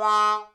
汪